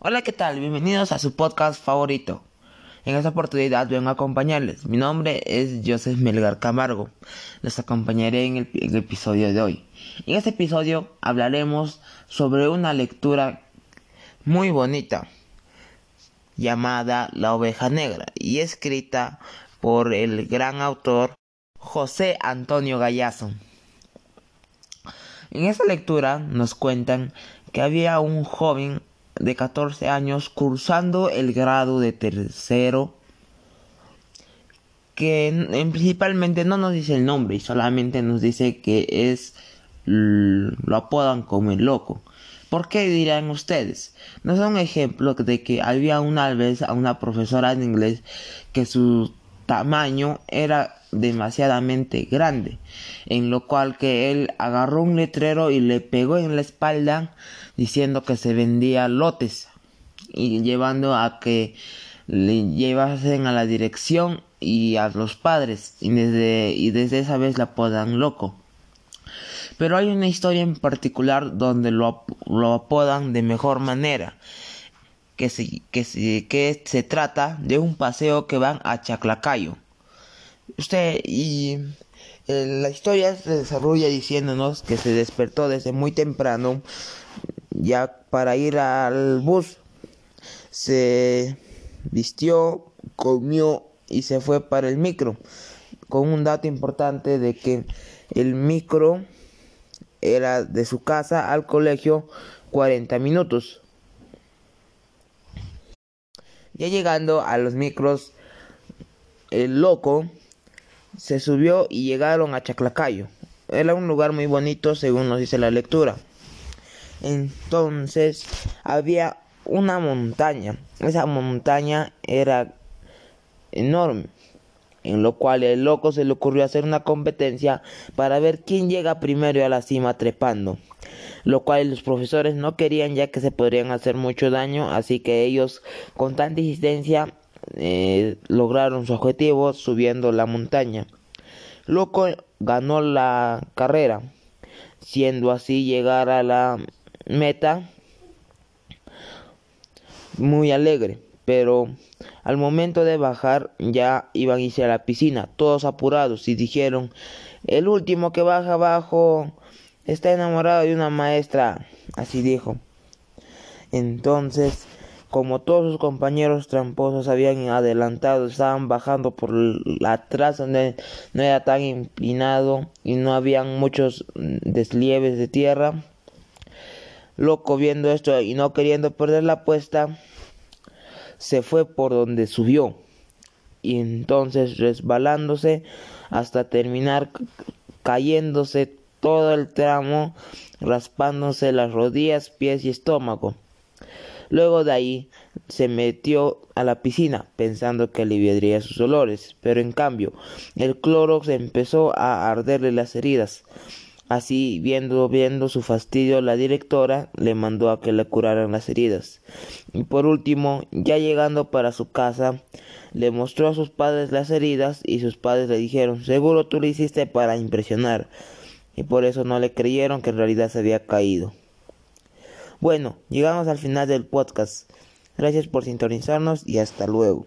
Hola, ¿qué tal? Bienvenidos a su podcast favorito. En esta oportunidad vengo a acompañarles. Mi nombre es Joseph Melgar Camargo. Les acompañaré en el, en el episodio de hoy. En este episodio hablaremos sobre una lectura muy bonita llamada La oveja negra y escrita por el gran autor José Antonio Gallazo. En esta lectura nos cuentan que había un joven de 14 años cursando el grado de tercero que en, principalmente no nos dice el nombre y solamente nos dice que es lo apodan como el loco. ¿Por qué dirán ustedes? No es un ejemplo de que había una vez a una profesora de inglés que su tamaño era demasiadamente grande, en lo cual que él agarró un letrero y le pegó en la espalda diciendo que se vendía lotes y llevando a que le llevasen a la dirección y a los padres y desde, y desde esa vez la apodan loco. Pero hay una historia en particular donde lo, lo apodan de mejor manera que se, que, se, que se trata de un paseo que van a Chaclacayo. Usted y eh, la historia se desarrolla diciéndonos que se despertó desde muy temprano ya para ir al bus. Se vistió, comió y se fue para el micro. Con un dato importante de que el micro era de su casa al colegio 40 minutos. Ya llegando a los micros, el loco se subió y llegaron a Chaclacayo. Era un lugar muy bonito según nos dice la lectura. Entonces había una montaña. Esa montaña era enorme. En lo cual el loco se le ocurrió hacer una competencia para ver quién llega primero a la cima trepando. Lo cual los profesores no querían ya que se podrían hacer mucho daño. Así que ellos con tanta insistencia eh, lograron su objetivo subiendo la montaña. Loco ganó la carrera, siendo así llegar a la meta muy alegre, pero al momento de bajar ya iban a irse a la piscina, todos apurados y dijeron, el último que baja abajo está enamorado de una maestra, así dijo. Entonces como todos sus compañeros tramposos habían adelantado, estaban bajando por atrás donde no era tan inclinado y no habían muchos deslieves de tierra. Loco viendo esto y no queriendo perder la apuesta, se fue por donde subió y entonces resbalándose hasta terminar cayéndose todo el tramo, raspándose las rodillas, pies y estómago. Luego de ahí se metió a la piscina pensando que aliviaría sus olores, pero en cambio el cloro empezó a arderle las heridas. Así, viendo, viendo su fastidio, la directora le mandó a que le curaran las heridas. Y por último, ya llegando para su casa, le mostró a sus padres las heridas y sus padres le dijeron, seguro tú lo hiciste para impresionar. Y por eso no le creyeron que en realidad se había caído. Bueno, llegamos al final del podcast. Gracias por sintonizarnos y hasta luego.